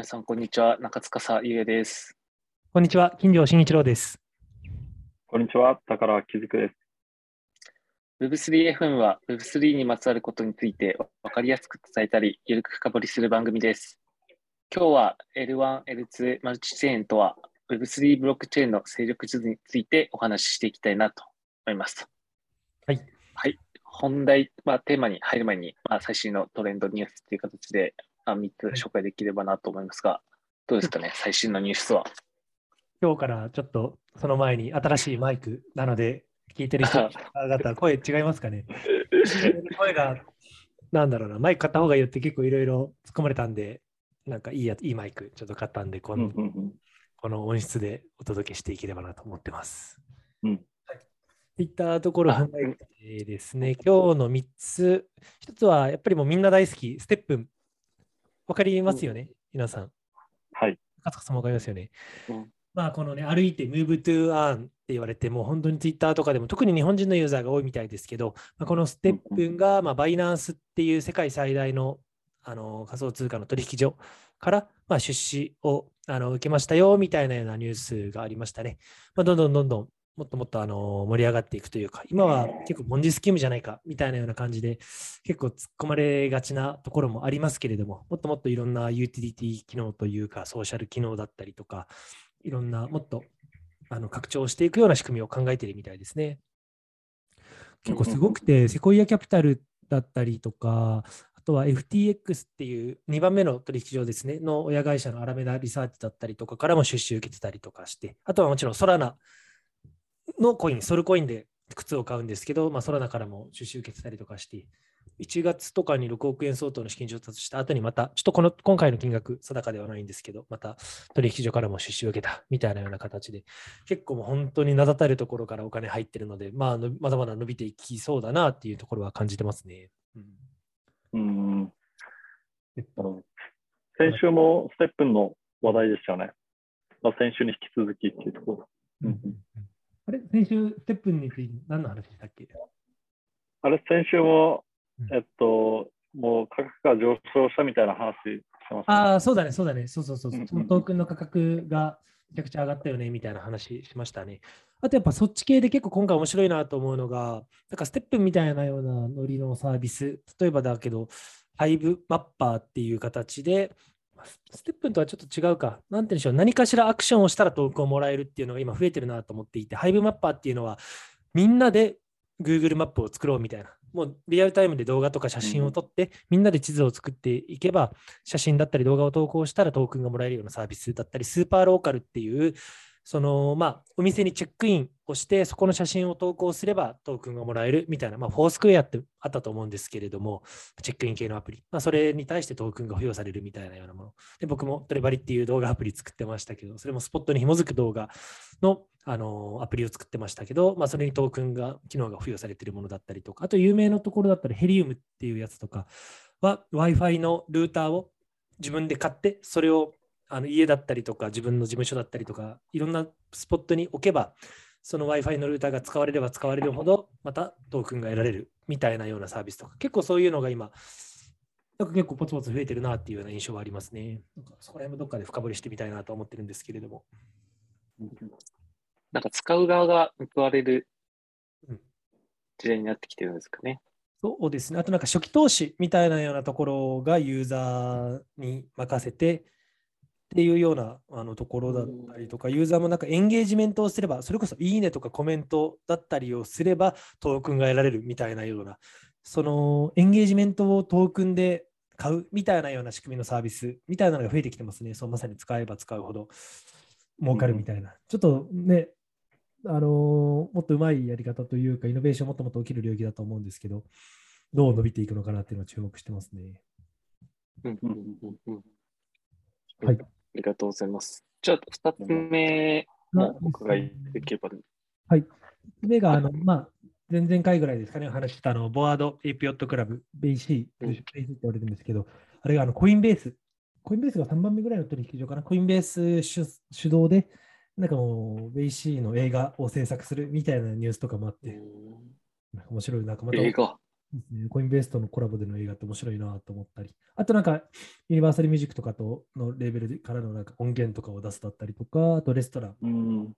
皆さん、こんにちは。中塚優也です。こんにちは。金城慎一郎です。こんにちは。宝木くです。Web3FM は Web3 にまつわることについて分かりやすく伝えたり、ゆるく深掘りする番組です。今日は L1、L2 マルチチェーンとは Web3 ブロックチェーンの勢力図についてお話ししていきたいなと思います。はい。はい。本題、まあ、テーマに入る前に、まあ、最新のトレンドニュースという形で3つ紹介できればなと思いますが、どうですかね、最新のニュースは？今日からちょっとその前に新しいマイクなので、聞いてる人方、声違いますかね？声が、なんだろうな、マイク買った方がいいよって結構いろいろ突っ込まれたんで、なんかいいやいいマイクちょっと買ったんで、この,、この音質でお届けしていければなと思ってます。うん。い。ったところですね、今日の3つ、1つはやっぱりもうみんな大好き、ステップわかりますよね、皆さん。はい。かつかさんわかりますよね。うん、まあ、このね、歩いて Move to Earn って言われて、もう本当に Twitter とかでも、特に日本人のユーザーが多いみたいですけど、まあ、このステップが、まあ、バイナンスっていう世界最大のあの仮想通貨の取引所から、まあ、出資をあの受けましたよみたいなようなニュースがありましたね。まあ、どんどんどんどんもっともっとあの盛り上がっていくというか、今は結構モンジスキームじゃないかみたいなような感じで、結構突っ込まれがちなところもありますけれども、もっともっといろんなユーティリティ機能というか、ソーシャル機能だったりとか、いろんなもっとあの拡張していくような仕組みを考えているみたいですね。結構すごくて、セコイアキャピタルだったりとか、あとは FTX っていう2番目の取引所ですね、の親会社のアラメダリサーチだったりとかからも出資を受けてたりとかして、あとはもちろんソラナのコイン、ソルコインで靴を買うんですけど、まあ、ソラナからも出資受けてたりとかして、1月とかに6億円相当の資金調達した後にまた、ちょっとこの今回の金額、定かではないんですけど、また取引所からも出資を受けたみたいなような形で、結構もう本当に名だたるところからお金入ってるので、まあ、まだまだ伸びていきそうだなっていうところは感じてますね。うん。うん先週もステップンの話題でしたよね。まあ、先週に引き続きっていうところ。うんあれ先週、ステップについて何の話したっけ？あれ、先週も、えっと、もう価格が上昇したみたいな話してます、ね、ああ、そうだね、そうだね。そうそうそう。そのトークンの価格がめちゃくちゃ上がったよね、みたいな話しましたね。あとやっぱそっち系で結構今回面白いなと思うのが、なんかステップみたいなようなノリのサービス、例えばだけど、ハイブマッパーっていう形で、ステップとはちょっと違うか。なんて言うんでしょう。何かしらアクションをしたらトークンをもらえるっていうのが今増えてるなと思っていて、ハイブマッパーっていうのは、みんなで Google マップを作ろうみたいな。もうリアルタイムで動画とか写真を撮って、うん、みんなで地図を作っていけば、写真だったり動画を投稿したらトークンがもらえるようなサービスだったり、スーパーローカルっていうそのまあ、お店にチェックインをして、そこの写真を投稿すればトークンがもらえるみたいな、まあ、フォースクエアってあったと思うんですけれども、チェックイン系のアプリ、まあ、それに対してトークンが付与されるみたいなようなもの。で、僕もトレバリっていう動画アプリ作ってましたけど、それもスポットに紐づく動画のあのアプリを作ってましたけど、まあ、それにトークンが、機能が付与されているものだったりとか、あと有名なところだったらヘリウムっていうやつとかは Wi-Fi のルーターを自分で買って、それをあの家だったりとか、自分の事務所だったりとか、いろんなスポットに置けば、その Wi-Fi のルーターが使われれば使われるほど、またトークンが得られるみたいなようなサービスとか、結構そういうのが今、なんか結構ポツポツ増えてるなっていうような印象はありますね。なんかそこら辺もどっかで深掘りしてみたいなと思ってるんですけれども。なんか使う側が報われる時代になってきてるんですかね。そうですね。あとなんか初期投資みたいなようなところがユーザーに任せて、っていうようなあのところだったりとか、ユーザーもなんかエンゲージメントをすれば、それこそいいねとかコメントだったりをすれば、トークンが得られるみたいなような、そのエンゲージメントをトークンで買うみたいなような仕組みのサービスみたいなのが増えてきてますね。そうまさに使えば使うほど儲かるみたいな。うん、ちょっとね、あのー、もっとうまいやり方というか、イノベーションもっともっと起きる領域だと思うんですけど、どう伸びていくのかなっていうのを注目してますね。はい。ありがとうございます。じゃあ、2つ目もお伺いできれば、はい。目が、あの、まあ、前々回ぐらいですかね、話したあの、 Bored Ape Yacht Club、BAYC、BAYC って言われるんですけど、あれがあのコインベース、コインベースが3番目ぐらいの取引所かな、コインベース主主導で、なんかもう、 BAYC の映画を制作するみたいなニュースとかもあって、面白い、なんかまた、映画ですね、コインベースとのコラボでの映画って面白いなと思ったり、あとなんか、ユニバーサルミュージックとかとのレーベルからのなんか音源とかを出すだったりとか、あとレストラン、うん。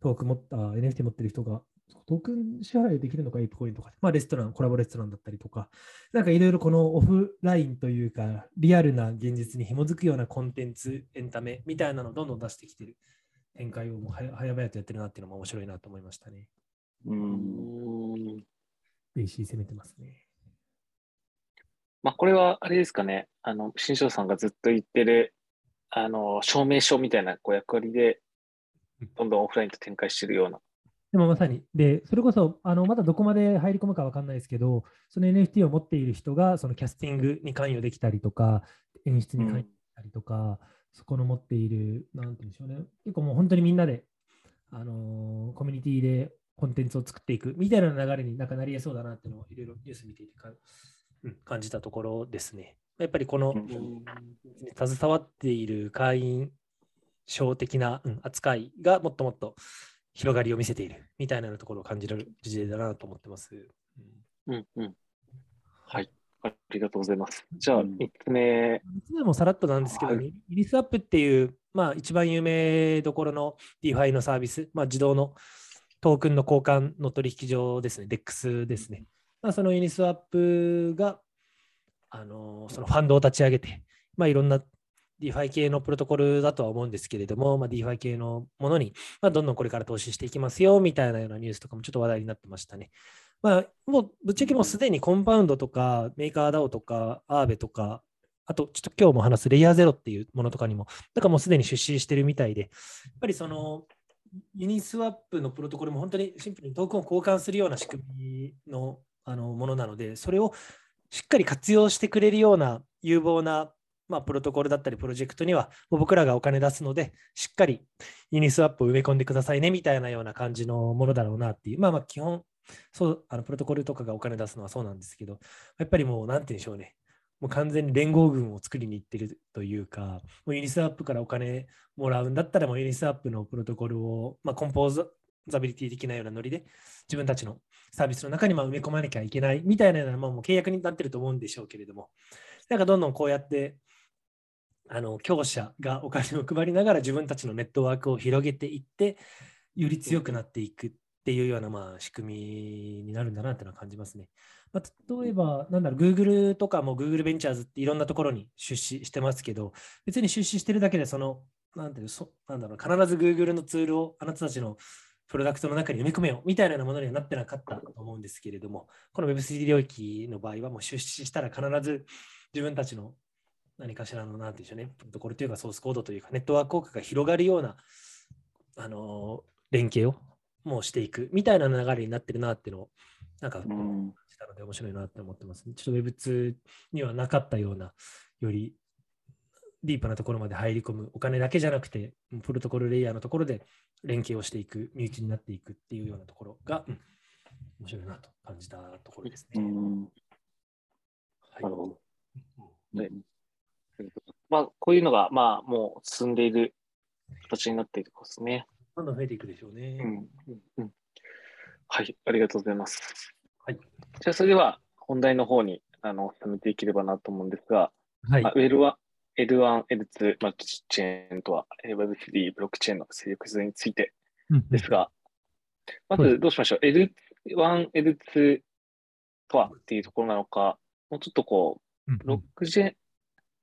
トーク持った NFT 持ってる人が、トークン支配できるのか、エイプコインとかで、まあレストラン、コラボレストランだったりとか、なんかいろいろこのオフラインというか、リアルな現実に紐づくようなコンテンツ、エンタメみたいなのをどんどん出してきてる展開をもう早々とやってるなっていうのも面白いなと思いましたね。うん。うんベイ攻めてますね。まあ、これはあれですかね、あの、新庄さんがずっと言ってる、あの、証明書みたいなこう役割で、どんどんオフラインと展開してるような。でもまさに、で、それこそ、あのまだどこまで入り込むかわかんないですけど、その NFT を持っている人が、そのキャスティングに関与できたりとか、演出に関与できたりとか、そこの持っている、なんて言うんでしょうね、結構もう本当にみんなで、あのーコミュニティでコンテンツを作っていくみたいな流れになんかなりえそうだなっていうのをいろいろニュース見ていてか、うん、感じたところですね。やっぱりこの、うんうん携わっている会員賞的な、うん扱いがもっともっと広がりを見せているみたいなところを感じる事例だなと思ってます。うんうんうん。はい。ありがとうございます。じゃあ、うん3つ目。3つ目もさらっとなんですけど、はいリリスアップっていう、まあ、一番有名どころの DeFi のサービス、まあ、自動のトークンの交換の取引所ですね、DEX ですね。まあ、そのユニスワップが、あのそのファンドを立ち上げて、まあ、いろんな DeFi 系のプロトコルだとは思うんですけれども、まあ、DeFi 系のものに、まあ、どんどんこれから投資していきますよみたいなようなニュースとかもちょっと話題になってましたね。まあ、もうぶっちゃけもうすでにコンパウンドとかメーカー DAO とかアーベとか、あとちょっと今日も話すレイヤーゼロっていうものとかにも、だからもうすでに出資してるみたいで、やっぱりそのユニスワップのプロトコルも本当にシンプルにトークンを交換するような仕組みのあのものなので、それをしっかり活用してくれるような有望な、まあ、プロトコルだったりプロジェクトには、もう僕らがお金出すので、しっかりユニスワップを埋め込んでくださいねみたいなような感じのものだろうなっていう、まあまあ基本、そうあのプロトコルとかがお金出すのはそうなんですけど、やっぱりもう、なんて言うんでしょうね。もう完全に連合軍を作りに行ってるというか、もうユニスワップからお金もらうんだったら、もうユニスワップのプロトコルを、まあ、コンポーザビリティ的なようなノリで、自分たちのサービスの中にま埋め込まなきゃいけないみたいなような、まあ、もう契約になってると思うんでしょうけれども、なんかどんどんこうやって、あの強者がお金を配りながら自分たちのネットワークを広げていって、より強くなっていくっていうようなまあ仕組みになるんだなっていうのは感じますね。まあ、例えば、なんだろう、Google とかも Google ベンチャーズっていろんなところに出資してますけど、別に出資してるだけで、その、なんていうそなんだろう、必ず Google のツールをあなたたちのプロダクトの中に埋め込めよみたいなものにはなってなかったと思うんですけれども、この Web3 領域の場合はもう出資したら必ず自分たちの何かしらの、なんていうんでしょうね、プロトコルというかソースコードというか、ネットワーク効果が広がるような、あの連携をもうしていくみたいな流れになってるなっていうのを、なんか、うんしたので面白いなって思ってます、ね。ちょっと Web2 にはなかったような、よりディープなところまで入り込む、お金だけじゃなくて、プロトコルレイヤーのところで連携をしていく、身内になっていくっていうようなところが、うん面白いなと感じたところですね。うんはいなるほど。うんねまあ、こういうのが、まあ、もう進んでいる形になっているところですね。どんどん増えていくでしょうね。うんうんうんはい、ありがとうございます。はい。じゃあ、それでは本題の方にあの進めていければなと思うんですが、はいまあ、L1、L1、L2 マルチチェーンとはえー Web3 ブロックチェーンの勢力図についてうんですが、まずどうしましょう？L1、L2 とはっていうところなのか、もうちょっとこうんう、ブロックチェーン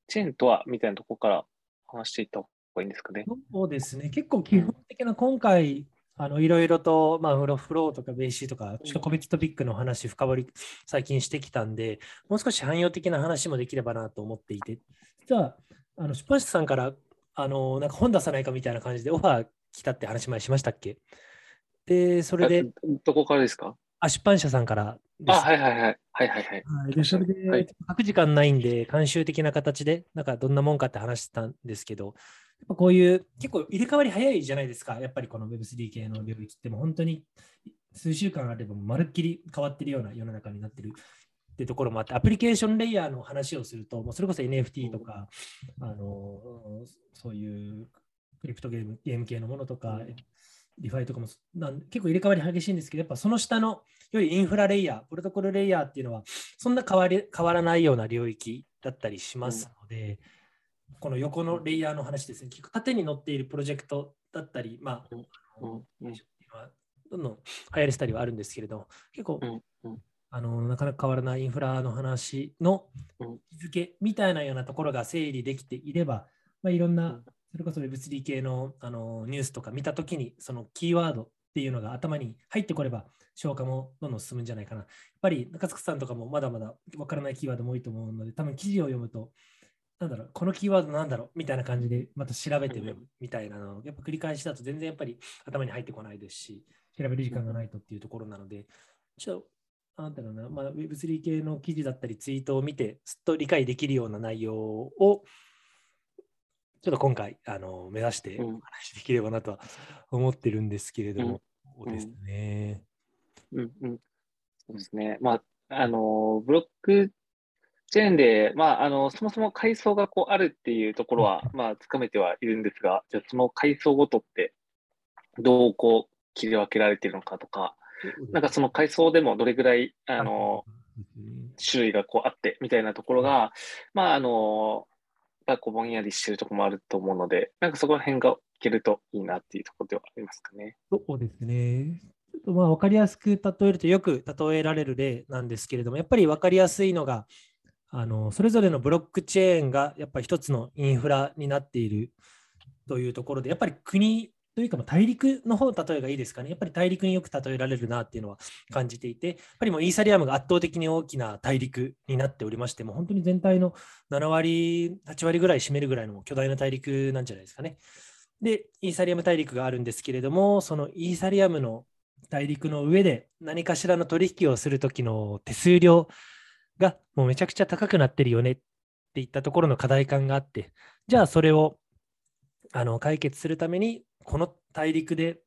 チェーンとはみたいなところから話していった方がいいんですかね？そうですね、結構基本的な今回、あのいろいろと、まあ、フロフローとかベーシーとか、ちょっと個別トピックの話、深掘り最近してきたんで、もう少し汎用的な話もできればなと思っていて、実はあの出版社さんからあのなんか本出さないかみたいな感じでオファー来たって話前しましたっけ？で、それで、あどこからですか？あ出版社さっからです。あ、はいはいはい。はいはいはい。はい、でそれで、はい。書く時間ないんで、慣習的な形で、なんかどんなもんかって話してたんですけど、ぱこういう、結構入れ替わり早いじゃないですか、やっぱりこの Web3 系の領域って、もう本当に数週間あれば、まるっきり変わってるような世の中になってるってところもあって、アプリケーションレイヤーの話をすると、もうそれこそ NFT とか、あのそういうクリプトゲームゲーム系のものとか、リファイとかもなん結構入れ替わり激しいんですけど、やっぱその下のよりインフラレイヤー、プロトコルレイヤーっていうのは、そんな変わり変わらないような領域だったりしますので、うん、この横のレイヤーの話ですね、結構縦に乗っているプロジェクトだったり、まあ、うんうん、どんどん流行りしたりはあるんですけれど、結構、あのなかなか変わらないインフラの話の日付みたいなようなところが整理できていれば、まあ、いろんなそれこそ Web3 系のあのニュースとか見たときに、そのキーワードっていうのが頭に入ってこれば、消化もどんどん進むんじゃないかな。やっぱり中塚さんとかもまだまだわからないキーワードも多いと思うので、多分記事を読むと、なんだろう、このキーワードなんだろうみたいな感じで、また調べてみるみたいなのを、やっぱ繰り返しだと全然やっぱり頭に入ってこないですし、調べる時間がないとっていうところなので、ちょっと、なんだろうな、まあ、Web3 系の記事だったりツイートを見て、すっと理解できるような内容を、ちょっと今回あの目指してお話できればなとは思ってるんですけれども、うん、そうですね。うん。うん、そうですね。まあ、あの、ブロックチェーンで、まあ、あの、そもそも階層がこうあるっていうところは、まあ、つかめてはいるんですが、じゃあその階層ごとって、どうこう切り分けられているのかとか、なんかその階層でもどれぐらい、あの、種類がこうあってみたいなところが、まあ、あの、ぱこうぼんやりしてるところもあると思うので、なんかそこら辺がいけるといいなっていうところではありますかね。そうですね。ちょっとまあ分かりやすく例えるとよく例えられる例なんですけれども、やっぱり分かりやすいのが、あのそれぞれのブロックチェーンがやっぱり一つのインフラになっているというところで、やっぱり国というか、大陸の方の例えがいいですかね。やっぱり大陸によく例えられるなっていうのは感じていて、やっぱりもうイーサリアムが圧倒的に大きな大陸になっておりまして、もう本当に全体の7割、8割ぐらい占めるぐらいの巨大な大陸なんじゃないですかね。で、イーサリアム大陸があるんですけれども、そのイーサリアムの大陸の上で何かしらの取引をするときの手数料がもうめちゃくちゃ高くなってるよねっていったところの課題感があって、じゃあそれをあの解決するためにこの大陸で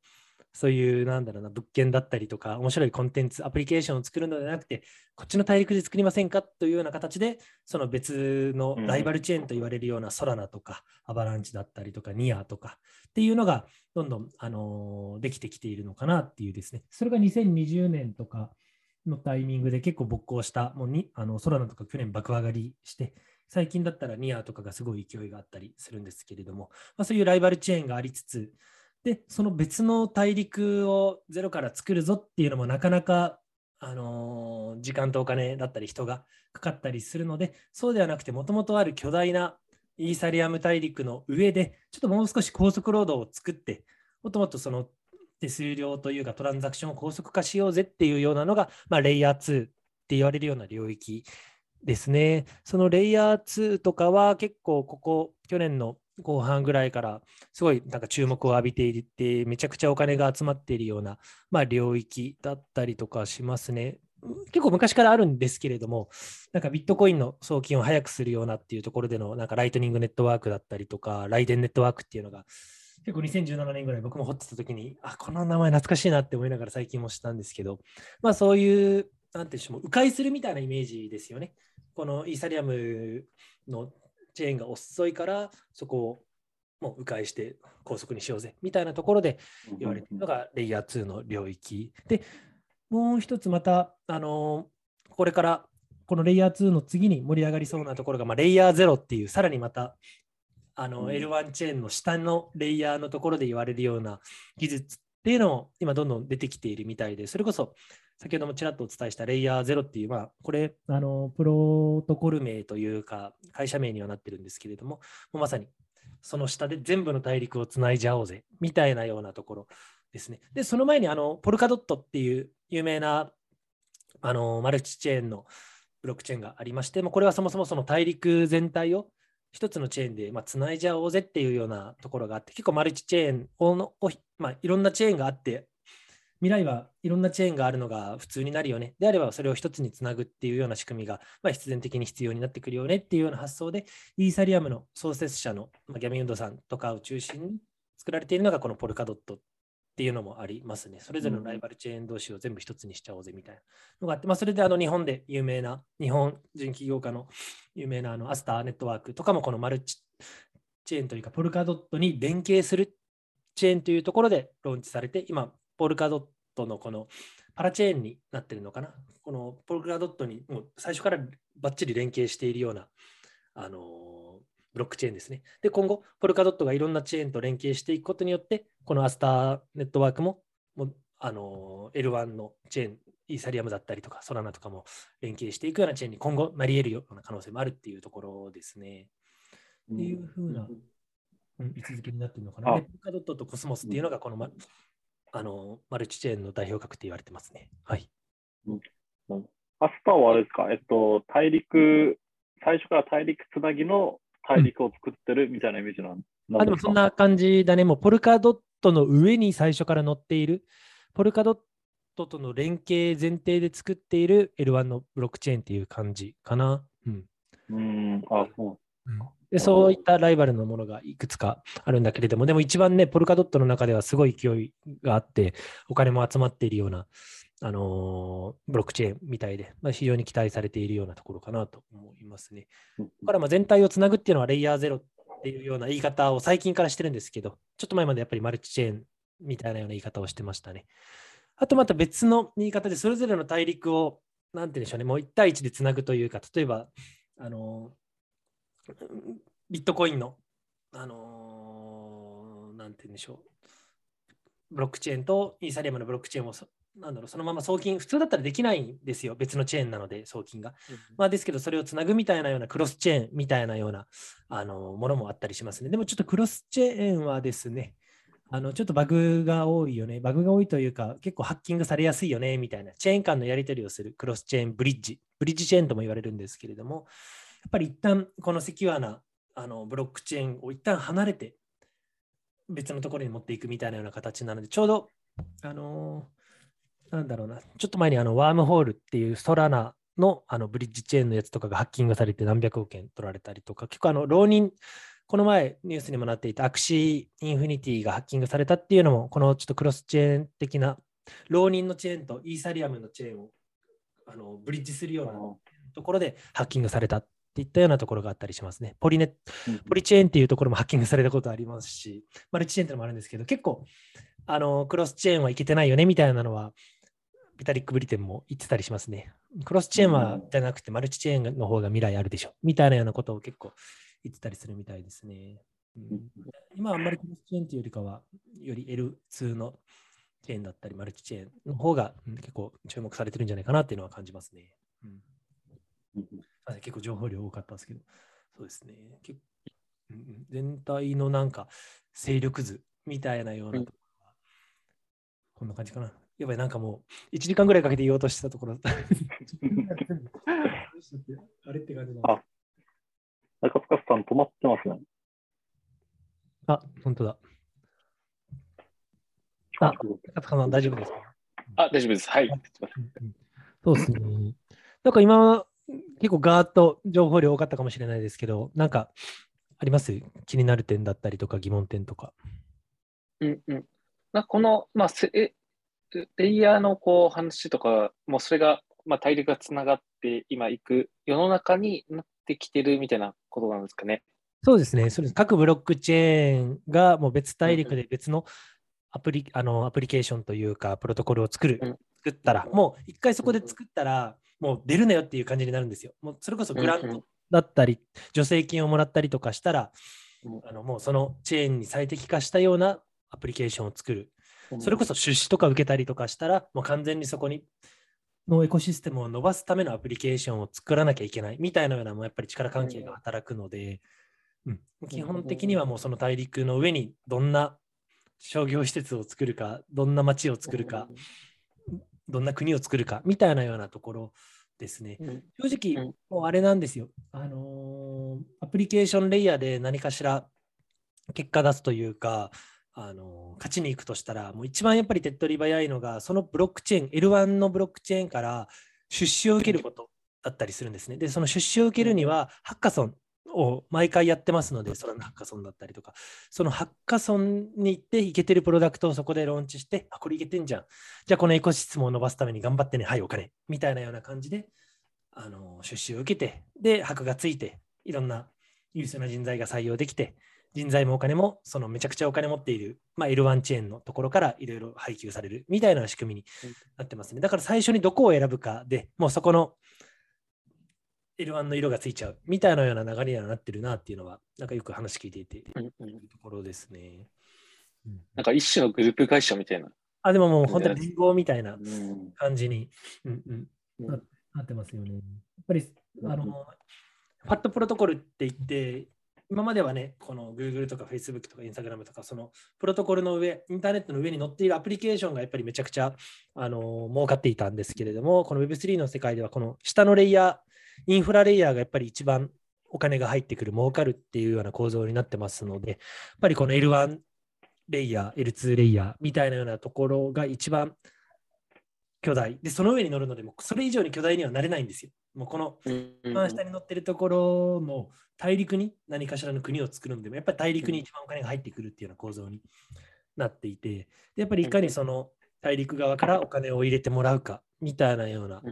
そういうなんだろうな物件だったりとか面白いコンテンツアプリケーションを作るのではなくてこっちの大陸で作りませんかというような形でその別のライバルチェーンと言われるようなソラナとかアバランチだったりとかニアとかっていうのがどんどん、あのー、できてきているのかなっていうですね。それが2020年とかのタイミングで結構勃興した。もうにあのソラナとか去年爆上がりして最近だったらニアとかがすごい勢いがあったりするんですけれども、まあ、そういうライバルチェーンがありつつ、で、その別の大陸をゼロから作るぞっていうのもなかなか、あのー、時間とお金だったり人がかかったりするので、そうではなくて、もともとある巨大なイーサリアム大陸の上で、ちょっともう少し高速ロードを作って、もっともとその手数料というかトランザクションを高速化しようぜっていうようなのが、まあ、レイヤー2って言われるような領域ですね。そのレイヤー2とかは結構ここ去年の後半ぐらいからすごいなんか注目を浴びていてめちゃくちゃお金が集まっているような、まあ、領域だったりとかしますね。結構昔からあるんですけれども、なんかビットコインの送金を早くするようなっていうところでのなんかライトニングネットワークだったりとか、ライデンネットワークっていうのが結構2017年ぐらい僕も掘ってた時に、あ、この名前懐かしいなって思いながら最近もしたんですけど、まあそういう、なんていうんでしょう、迂回するみたいなイメージですよね。このイーサリアムのチェーンが遅いから、そこをもう迂回して高速にしようぜみたいなところで言われているのがレイヤー2の領域。で、もう一つまた、あのこれからこのレイヤー2の次に盛り上がりそうなところが、まあ、レイヤー0っていう、さらにまたあの L1 チェーンの下のレイヤーのところで言われるような技術っていうのも今どんどん出てきているみたいで、それこそ先ほどもちらっとお伝えしたレイヤー0っていう、まあ、これ、あの、プロトコル名というか、会社名にはなってるんですけれども、もうまさにその下で全部の大陸をつないじゃおうぜ、みたいなようなところですね。で、その前に、あの、ポルカドットっていう有名な、あの、マルチチェーンのブロックチェーンがありまして、まあ、これはそもそもその大陸全体を一つのチェーンで、まあ、つないじゃおうぜっていうようなところがあって、結構マルチチェーンをまあ、いろんなチェーンがあって、未来はいろんなチェーンがあるのが普通になるよね。であればそれを一つにつなぐっていうような仕組みが、まあ、必然的に必要になってくるよねっていうような発想で、イーサリアムの創設者の、ま、ギャミウンドさんとかを中心に作られているのがこのポルカドットっていうのもありますね。それぞれのライバルチェーン同士を全部一つにしちゃおうぜみたいなのがあって、まあ、それであの日本で有名な、日本人起業家の有名なあのアスターネットワークとかもこのマルチチェーンというかポルカドットに連携するチェーンというところでローンチされて、今、ポルカドットのこのパラチェーンになってるのかな。このポルカドットにもう最初からバッチリ連携しているような、あのブロックチェーンですね。で、今後、ポルカドットがいろんなチェーンと連携していくことによって、このアスターネットワークももあの L1 のチェーン、イーサリアムだったりとか、ソラナとかも連携していくようなチェーンに今後なり得るような可能性もあるっていうところですね。っていうふうな、うん、位置づけになってるのかな。ポルカドットとコスモスっていうのが、この、ま、あのマルチチェーンの代表格って言われてますね。はい。うんアスターはあれですか、えっと、大陸、最初から大陸つなぎの大陸を作ってるみたいなイメージなん、うん、あでもそんな感じだね。もうポルカドットの上に最初から乗っている、ポルカドットとの連携前提で作っている L1 のブロックチェーンっていう感じかな。うん。うんあそうでそういったライバルのものがいくつかあるんだけれども、でも一番ね、ポルカドットの中ではすごい勢いがあって、お金も集まっているような、あのー、ブロックチェーンみたいで、まあ、非常に期待されているようなところかなと思いますね。だからまあ全体をつなぐっていうのはレイヤーゼロっていうような言い方を最近からしてるんですけど、ちょっと前までやっぱりマルチチェーンみたいなような言い方をしてましたね。あとまた別の言い方で、それぞれの大陸を、なんて言うんでしょうね、もう1対1でつなぐというか、例えば、あのービットコインの、あのー、なんて言うんでしょう、ブロックチェーンとイーサリアムのブロックチェーンをなんだろうそのまま送金、普通だったらできないんですよ、別のチェーンなので、送金が。うん、まあ、ですけど、それをつなぐみたいなようなクロスチェーンみたいなようなあのものもあったりしますね。でもちょっとクロスチェーンはですね、あのちょっとバグが多いよね。バグが多いというか、結構ハッキングされやすいよね、みたいな。チェーン間のやり取りをするクロスチェーンブリッジ、ブリッジチェーンとも言われるんですけれども、っぱり一旦このセキュアなあのブロックチェーンを一旦離れて別のところに持っていくみたいなような形なので、ちょうど、あのー、なんだろうな、ちょっと前にあのワームホールっていうソラナのあのブリッジチェーンのやつとかがハッキングされて何百億円取られたりとか、結構あの Ronin、この前ニュースにもなっていたアクシーインフィニティがハッキングされたっていうのも、このちょっとクロスチェーン的な Ronin のチェーンとイーサリアムのチェーンをあのブリッジするようなところでハッキングされたっていったようなところがあったりしますね。ポリネポリチェーンっていうところもハッキングされたことありますし、マルチチェーンっていうのもあるんですけど、結構、あの、クロスチェーンはいけてないよねみたいなのは、ビタリック・ブリテンも言ってたりしますね。クロスチェーンはじゃなくて、マルチチェーンの方が未来あるでしょみたいなようなことを結構言ってたりするみたいですね。うん、今はあんまりクロスチェーンっていうよりかは、より L2 のチェーンだったり、マルチチェーンの方が結構注目されてるんじゃないかなっていうのは感じますね。うん結構情報量多かったんですけど、そうですね。結全体のなんか勢力図みたいなようなところは、こんな感じかな。やばい、なんかもう1時間ぐらいかけて言おうとしたところ。あれって感じだ。あ、中塚さん止まってますね。あ、本当だ。あ、中塚さん大丈夫ですか？あ、大丈夫です。はい。そうですね。なんか今、結構ガーッと情報量多かったかもしれないですけど、なんかあります？気になる点だったりとか疑問点とか。うんうん。まあ、この、まあ、レイヤーのこう話とか、もうそれが、まあ、大陸がつながって今行く世の中になってきてるみたいなことなんですかね。そうですね。それ各ブロックチェーンがもう別大陸で別のアプリ,、あのアプリケーションというか、プロトコルを作る、うん、作ったら、もう一回そこで作ったら、もう出るなよっていう感じになるんですよ。もうそれこそグラントだったり、助成金をもらったりとかしたら、あのもうそのチェーンに最適化したようなアプリケーションを作る。それこそ出資とか受けたりとかしたら、もう完全にそこにのエコシステムを伸ばすためのアプリケーションを作らなきゃいけないみたいなようなもやっぱり力関係が働くので、うん、基本的にはもうその大陸の上にどんな商業施設を作るか、どんな街を作るか、どんな国を作るかみたいなようなところですね。うん、正直、もうあれなんですよ。あのー、アプリケーションレイヤーで何かしら結果出すというか、あのー、勝ちに行くとしたら、もう一番やっぱり手っ取り早いのが、そのブロックチェーン、L1 のブロックチェーンから出資を受けることだったりするんですね。で、その出資を受けるには、ハッカソンを毎回やってますので、ソラのハッカソンだったりとか、そのハッカソンに行っていけてるプロダクトをそこでローンチして、あ、これいけてんじゃん。じゃあこのエコシステムを伸ばすために頑張ってね、はい、お金。みたいなような感じで、あの出資を受けて、で、箔がついて、いろんな優秀な人材が採用できて、人材もお金も、そのめちゃくちゃお金持っている、まあ、L1 チェーンのところからいろいろ配給されるみたいな仕組みになってますね。だから最初にどこを選ぶかでもうそこの L1 の色がついちゃうみたいなような流れにはなってるなっていうのは、なんかよく話聞いていて、うんうんいうところですね。うんなんか一種のグループ会社みたいな。あ、でももう本当に連合みたいなうん感じに、うんうん、うんななってますよね。やっぱり、うんあの、ファットプロトコルって言って、今まではね、この Google とか Facebook とか Instagram とか、そのプロトコルの上、インターネットの上に載っているアプリケーションがやっぱりめちゃくちゃ、あの、儲かっていたんですけれども、この Web3 の世界では、この下のレイヤー、インフラレイヤーがやっぱり一番お金が入ってくる、儲かるっていうような構造になってますので、やっぱりこの L1 レイヤー、L2 レイヤーみたいなようなところが一番巨大。で、その上に乗るのでも、それ以上に巨大にはなれないんですよ。もうこのうん一番下に乗ってるところも大陸に何かしらの国を作るのでもやっぱり大陸に一番お金が入ってくるっていうような構造になっていてでやっぱりいかにその大陸側からお金を入れてもらうかみたいなような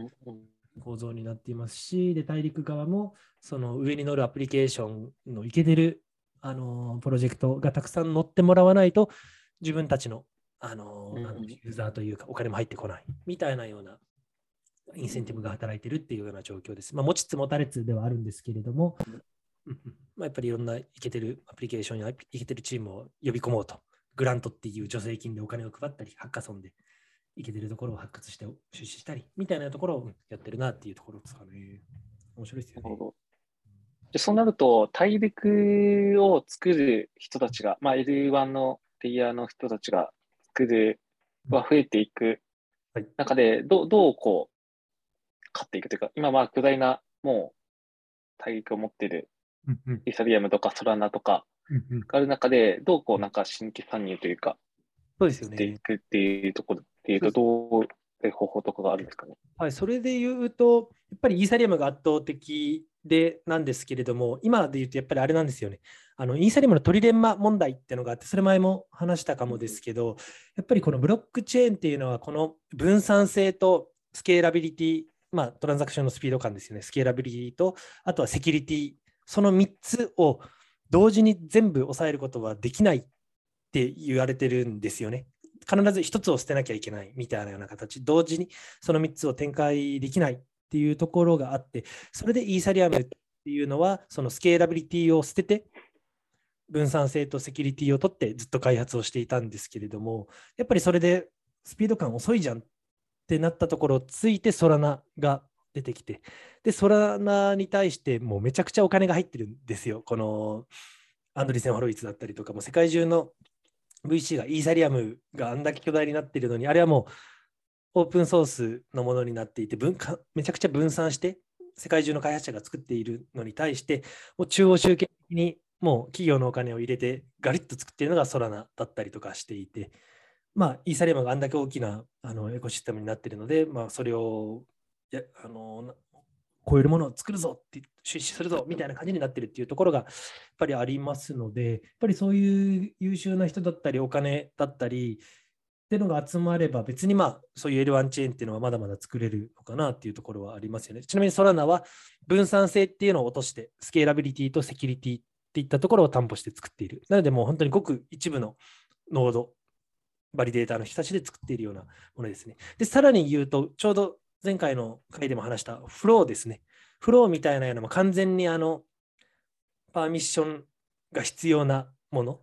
構造になっていますしで大陸側もその上に乗るアプリケーションのいけてるあのプロジェクトがたくさん乗ってもらわないと自分たちのあのユーザーというかお金も入ってこないみたいなようなインセンティブが働いてるっていうような状況です。まあ、持ちつ持たれつではあるんですけれども、まあ、やっぱりいろんないけてるアプリケーションやいけてるチームを呼び込もうと、グラントっていう助成金でお金を配ったり、ハッカソンでいけてるところを発掘して出資したりみたいなところをうんやってるなっていうところですかね。面白いですよね。でそうなると、大陸を作る人たちが、まあ、L1 のレイヤーの人たちが作るは増えていくはい中で、どうどうこう、勝っていくというか、今、まあ、巨大な、もう、大陸を持っているイーサリアムとかソラナとかがある中で、どうこう、なんか新規参入というか、そうですよしていね。くっていうところっていうと、どういう方法とかがあるんですかね？はい、それで言うと、やっぱりイーサリアムが圧倒的でなんですけれども、今で言うとやっぱりあれなんですよね。あのイーサリアムのトリレンマ問題っていうのがあって、それ前も話したかもですけど、やっぱりこのブロックチェーンっていうのは、この分散性とスケーラビリティ、まあ、トランザクションのスピード感ですよね、スケーラビリティと、あとはセキュリティ、その3つを同時に全部抑えることはできないって言われてるんですよね。必ず1つを捨てなきゃいけないみたいなような形、同時にその3つを展開できないっていうところがあって、それでイーサリアムっていうのは、そのスケーラビリティを捨てて、分散性とセキュリティを取ってずっと開発をしていたんですけれども、やっぱりそれでスピード感遅いじゃんっってなったところをついてソラナが出てきて、で、ソラナに対してもうめちゃくちゃお金が入ってるんですよ。このアンドリセン・ホロイツだったりとか、も世界中の VC がイーサリアムがあんだけ巨大になってるのに、あれはもうオープンソースのものになっていて分めちゃくちゃ分散して世界中の開発者が作っているのに対してもう中央集権的にもう企業のお金を入れてガリッと作っているのがソラナだったりとかしていてまあイーサリアムがあんだけ大きなあのエコシステムになっているのでまあそれをやあのなこういうものを作るぞって出資するぞみたいな感じになってるっていうところがやっぱりありますのでやっぱりそういう優秀な人だったりお金だったりっていうのが集まれば別にまあそういう L1 チェーンっていうのはまだまだ作れるのかなっていうところはありますよね。ちなみにソラナは分散性っていうのを落としてスケーラビリティとセキュリティっていったところを担保して作っている。なのでもう本当にごく一部のノード、バリデーターの人たちで作っているようなものですね。で、さらに言うと、ちょうど前回の回でも話したフローですね。フローみたいなようなも完全にあのパーミッションが必要なもの、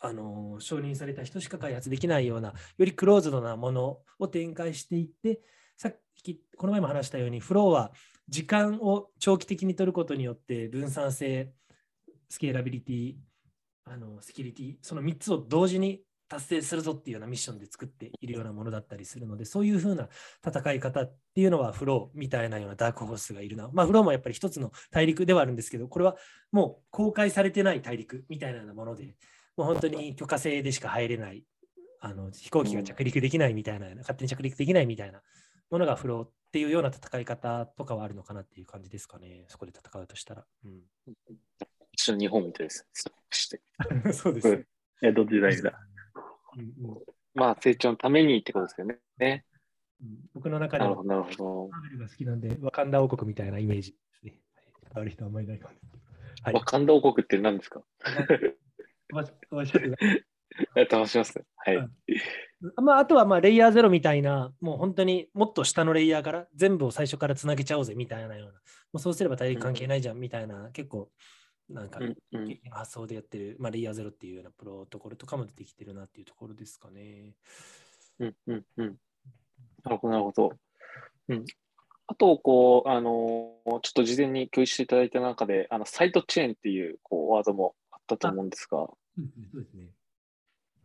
あの承認された人しか開発できないような、よりクローズドなものを展開していって、さっき、この前も話したように、フローは時間を長期的に取ることによって分散性、スケーラビリティ、あのセキュリティ、その3つを同時に達成するぞっていうようなミッションで作っているようなものだったりするので、そういうふうな戦い方っていうのはフローみたいなようなダークホースがいるな。まあ、フローもやっぱり一つの大陸ではあるんですけど、これはもう公開されてない大陸みたいなもので、もう本当に許可制でしか入れない、あの飛行機が着陸できないみたいな、勝手に着陸できないみたいなものがフローっていうような戦い方とかはあるのかなっていう感じですかね、そこで戦うとしたら。うん、一緒に日本みたいです。そうですね。江戸時代だ。うんうんまあ、成長のためにってことですよね。ねうん僕の中ではなるほど。マーベルが好きなんで、ワカンダ王国みたいなイメージですね。はい、る人はあんまりいないかも。はいワカンダ王国って何ですか？面白いなやってほしいます。はい。うんまあ、あとはまあレイヤーゼロみたいな、もう本当にもっと下のレイヤーから全部を最初からつなげちゃおうぜみたいなような、もうそうすれば大陸関係ないじゃんみたいな、結構なんかうんうん発想でやってる、まあ、レイヤーゼロっていうようなプロトコルとかも出てきてるなっていうところですかね。うんうんうん。なるほど、なるほど。うん。あと、こう、あのーちょっと事前に共有していただいた中で、あの、サイドチェーンっていう、こう、ワードもあったと思うんですが、そうですね。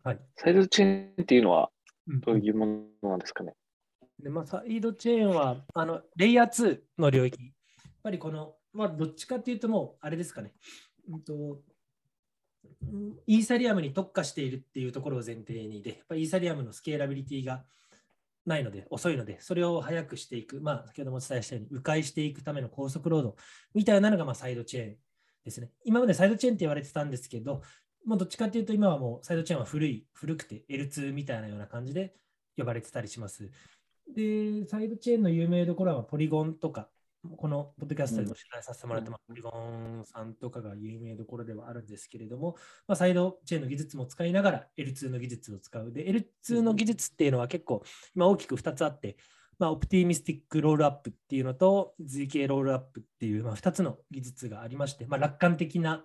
はい。サイドチェーンっていうのはうんどういうものなんですかね。でまあ、サイドチェーンは、あの、レイヤー2の領域。やっぱりこの、まあ、どっちかっていうともう、あれですかね。うんと、イーサリアムに特化しているっていうところを前提にで、やっぱイーサリアムのスケーラビリティがないので、遅いので、それを早くしていく、まあ、先ほどもお伝えしたように、迂回していくための高速ロードみたいなのが、まあ、サイドチェーンですね。今までサイドチェーンって言われてたんですけど、もうどっちかっていうと、今はもうサイドチェーンは古い、古くて L2 みたいなような感じで呼ばれてたりします。で、サイドチェーンの有名どころはポリゴンとか、このポッドキャストでも取材させてもらってまリゴンさんとかが有名どころではあるんですけれども、まあ、サイドチェーンの技術も使いながら L2 の技術を使う。で、L2 の技術っていうのは結構、今大きく2つあって、まあ、オプティミスティックロールアップっていうのと ZK ロールアップっていう、まあ、2つの技術がありまして、まあ、楽観的な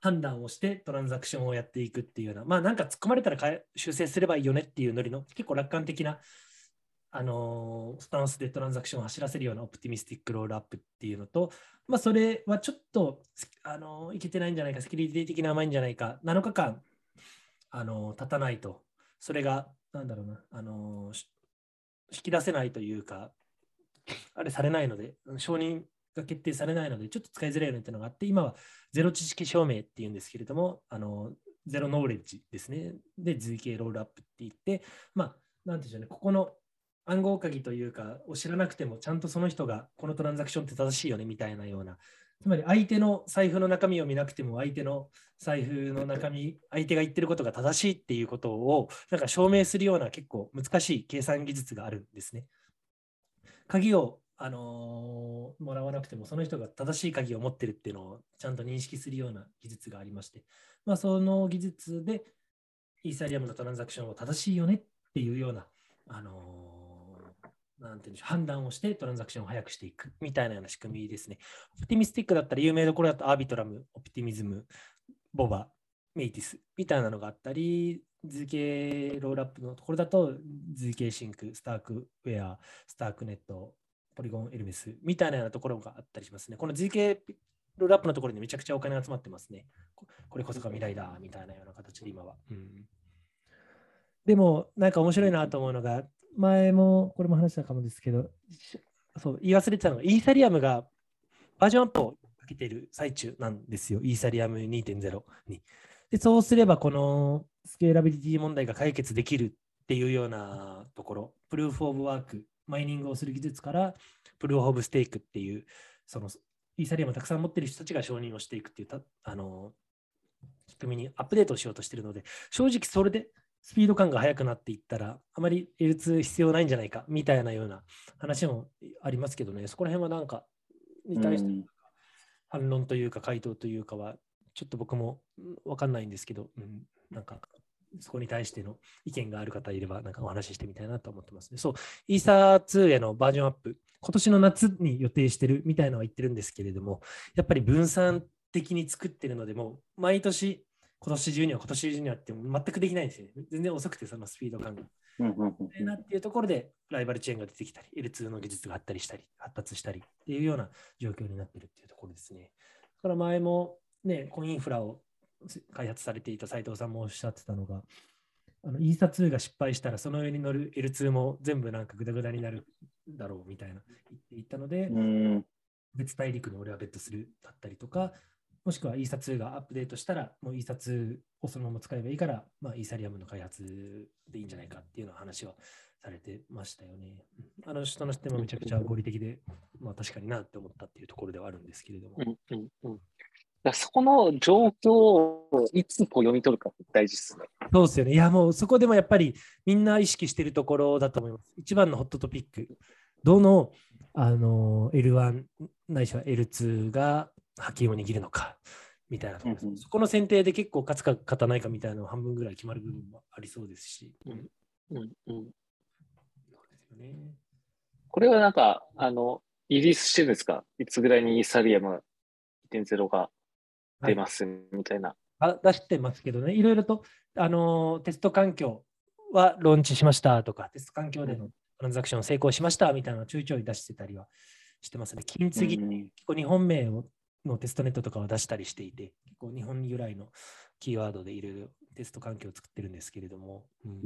判断をしてトランザクションをやっていくっていうような、まあなんか突っ込まれたら修正すればいいよねっていうノリの結構楽観的な、あのスタンスでトランザクションを走らせるようなオプティミスティックロールアップっていうのと、まあそれはちょっと、あのいけてないんじゃないか、セキュリティ的に甘いんじゃないか、7日間、あの経たないと、それが、なんだろうな、あの引き出せないというか、あれされないので、承認が決定されないので、ちょっと使いづらいよねっていうのがあって、今はゼロ知識証明っていうんですけれども、あのゼロノーレッジですね。で、ZK ロールアップって言って、まあ、なんていうんでしょうね、ここの暗号鍵というか、を知らなくても、ちゃんとその人がこのトランザクションって正しいよねみたいなような、つまり相手の財布の中身を見なくても、相手の財布の中身、相手が言ってることが正しいっていうことを、なんか証明するような結構難しい計算技術があるんですね。鍵をあのーもらわなくても、その人が正しい鍵を持ってるっていうのをちゃんと認識するような技術がありまして、まあ、その技術でイーサリアムのトランザクションを正しいよねっていうような、あのなんていうんでしょう判断をしてトランザクションを早くしていくみたいなような仕組みですね。オプティミスティックだったら有名どころだとアービトラム、オプティミズム、ボバ、メイティスみたいなのがあったり、図形ロールアップのところだと、図形シンク、スタークウェア、スタークネット、ポリゴンエルメスみたいなようなところがあったりしますね。この ZK ロールアップのところにめちゃくちゃお金が集まってますね。ここれこそが未来だみたいなような形で今は。うんでも、なんか面白いなと思うのが、前もこれも話したかもですけど、そう言い忘れてたのが、イーサリアムがバージョンアップをかけている最中なんですよ、イーサリアム2.0に。で、そうすれば、このスケーラビリティ問題が解決できるっていうようなところ、プルーフ・オブ・ワーク、マイニングをする技術から、プルーフ・オブ・ステークっていう、そのイーサリアムをたくさん持ってる人たちが承認をしていくっていうたあの仕組みにアップデートしようとしているので、正直それでスピード感が速くなっていったら、あまり L2 必要ないんじゃないかみたいなような話もありますけどね、そこら辺はなんか、に対してうん。反論というか回答というかは、ちょっと僕も分かんないんですけど、うん、なんか、そこに対しての意見がある方いれば、なんかお話ししてみたいなと思ってますね。そう、イーサー2へのバージョンアップ、今年の夏に予定してるみたいなのは言ってるんですけれども、やっぱり分散的に作ってるので、もう毎年、今年中には今年中にはって全くできないんですよね。全然遅くて、そのスピード感が。うんうんうんなっていうところで、ライバルチェーンが出てきたり、L2 の技術があったりしたり、発達したりっていうような状況になっているっていうところですね。だから前も、ね、コインインフラを開発されていた斉藤さんもおっしゃってたのが、あのイーサ2が失敗したら、その上に乗る L2 も全部なんかグダグダになるだろうみたいな言っていたので、うん別大陸に俺はベットするだったりとか、もしくはイーサ2がアップデートしたら、もうイーサ2をそのまま使えばいいから、まあ、イーサリアムの開発でいいんじゃないかっていうような話はされてましたよね。うんあの人の視点もめちゃくちゃ合理的で、まあ確かになって思ったっていうところではあるんですけれども。うんうんうん。そこの状況をいつこう読み取るかって大事ですね。そうですよね。いや、もうそこでもやっぱりみんな意識してるところだと思います。一番のホットトピック。どのあの L1 ないしは L2 が覇権を握るのか。みたいなところです、うんうんそこの選定で結構勝つか勝たないかみたいなのが半分ぐらい決まる部分もありそうですし。うんうんうんですよね。これはなんか、あの、リリースしてるんですか？いつぐらいにイーサリアム2.0が出ますみたいな。あ出してますけどね、いろいろと、あのーテスト環境はローンチしましたとか、テスト環境でのトランザクション成功しましたみたいなのをちょいちょい出してたりはしてますね。金継ぎ、うん結構日本名をのテストネットとかは出したりしていて、結構日本由来のキーワードでいろいろテスト環境を作ってるんですけれども、うん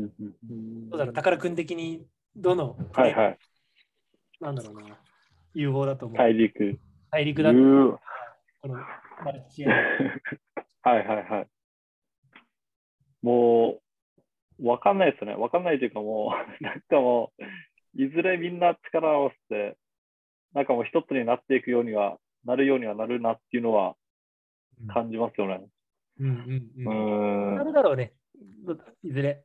どうだろう、宝くん的にどの、はいはい。なんだろうな、有望だと思う。大陸。大陸だと、うーこのマルチ はいはいはい。もう、わかんないですね。わかんないというかもう、なんかもう、いずれみんな力を合わせて、なんかもう一つになっていくようには、なるようにはなるなっていうのは感じますよね。うんうんううん。なるだろうね、いずれ。やっ